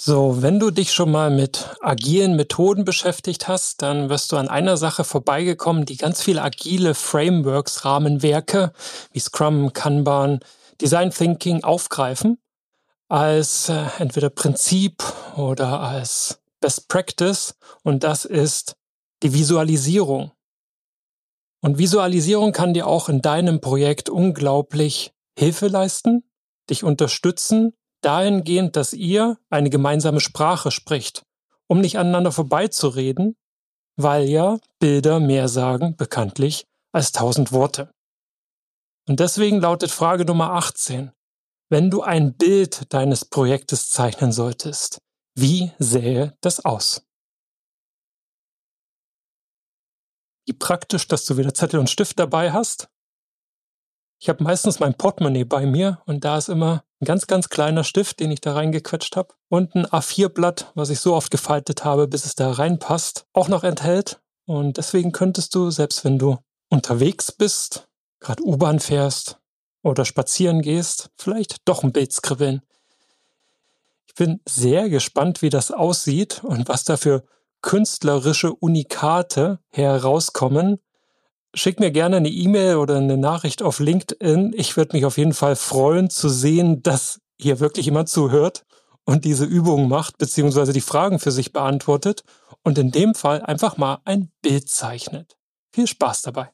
So, wenn du dich schon mal mit agilen Methoden beschäftigt hast, dann wirst du an einer Sache vorbeigekommen, die ganz viele agile Frameworks, Rahmenwerke wie Scrum, Kanban, Design Thinking aufgreifen als äh, entweder Prinzip oder als Best Practice und das ist die Visualisierung. Und Visualisierung kann dir auch in deinem Projekt unglaublich Hilfe leisten, dich unterstützen dahingehend, dass ihr eine gemeinsame Sprache spricht, um nicht aneinander vorbeizureden, weil ja Bilder mehr sagen, bekanntlich, als tausend Worte. Und deswegen lautet Frage Nummer 18. Wenn du ein Bild deines Projektes zeichnen solltest, wie sähe das aus? Wie praktisch, dass du wieder Zettel und Stift dabei hast. Ich habe meistens mein Portemonnaie bei mir und da ist immer ein ganz, ganz kleiner Stift, den ich da reingequetscht habe und ein A4-Blatt, was ich so oft gefaltet habe, bis es da reinpasst, auch noch enthält. Und deswegen könntest du, selbst wenn du unterwegs bist, gerade U-Bahn fährst oder spazieren gehst, vielleicht doch ein Bild skribbeln. Ich bin sehr gespannt, wie das aussieht und was da für künstlerische Unikate herauskommen. Schick mir gerne eine E-Mail oder eine Nachricht auf LinkedIn. Ich würde mich auf jeden Fall freuen zu sehen, dass hier wirklich jemand zuhört und diese Übung macht, beziehungsweise die Fragen für sich beantwortet und in dem Fall einfach mal ein Bild zeichnet. Viel Spaß dabei.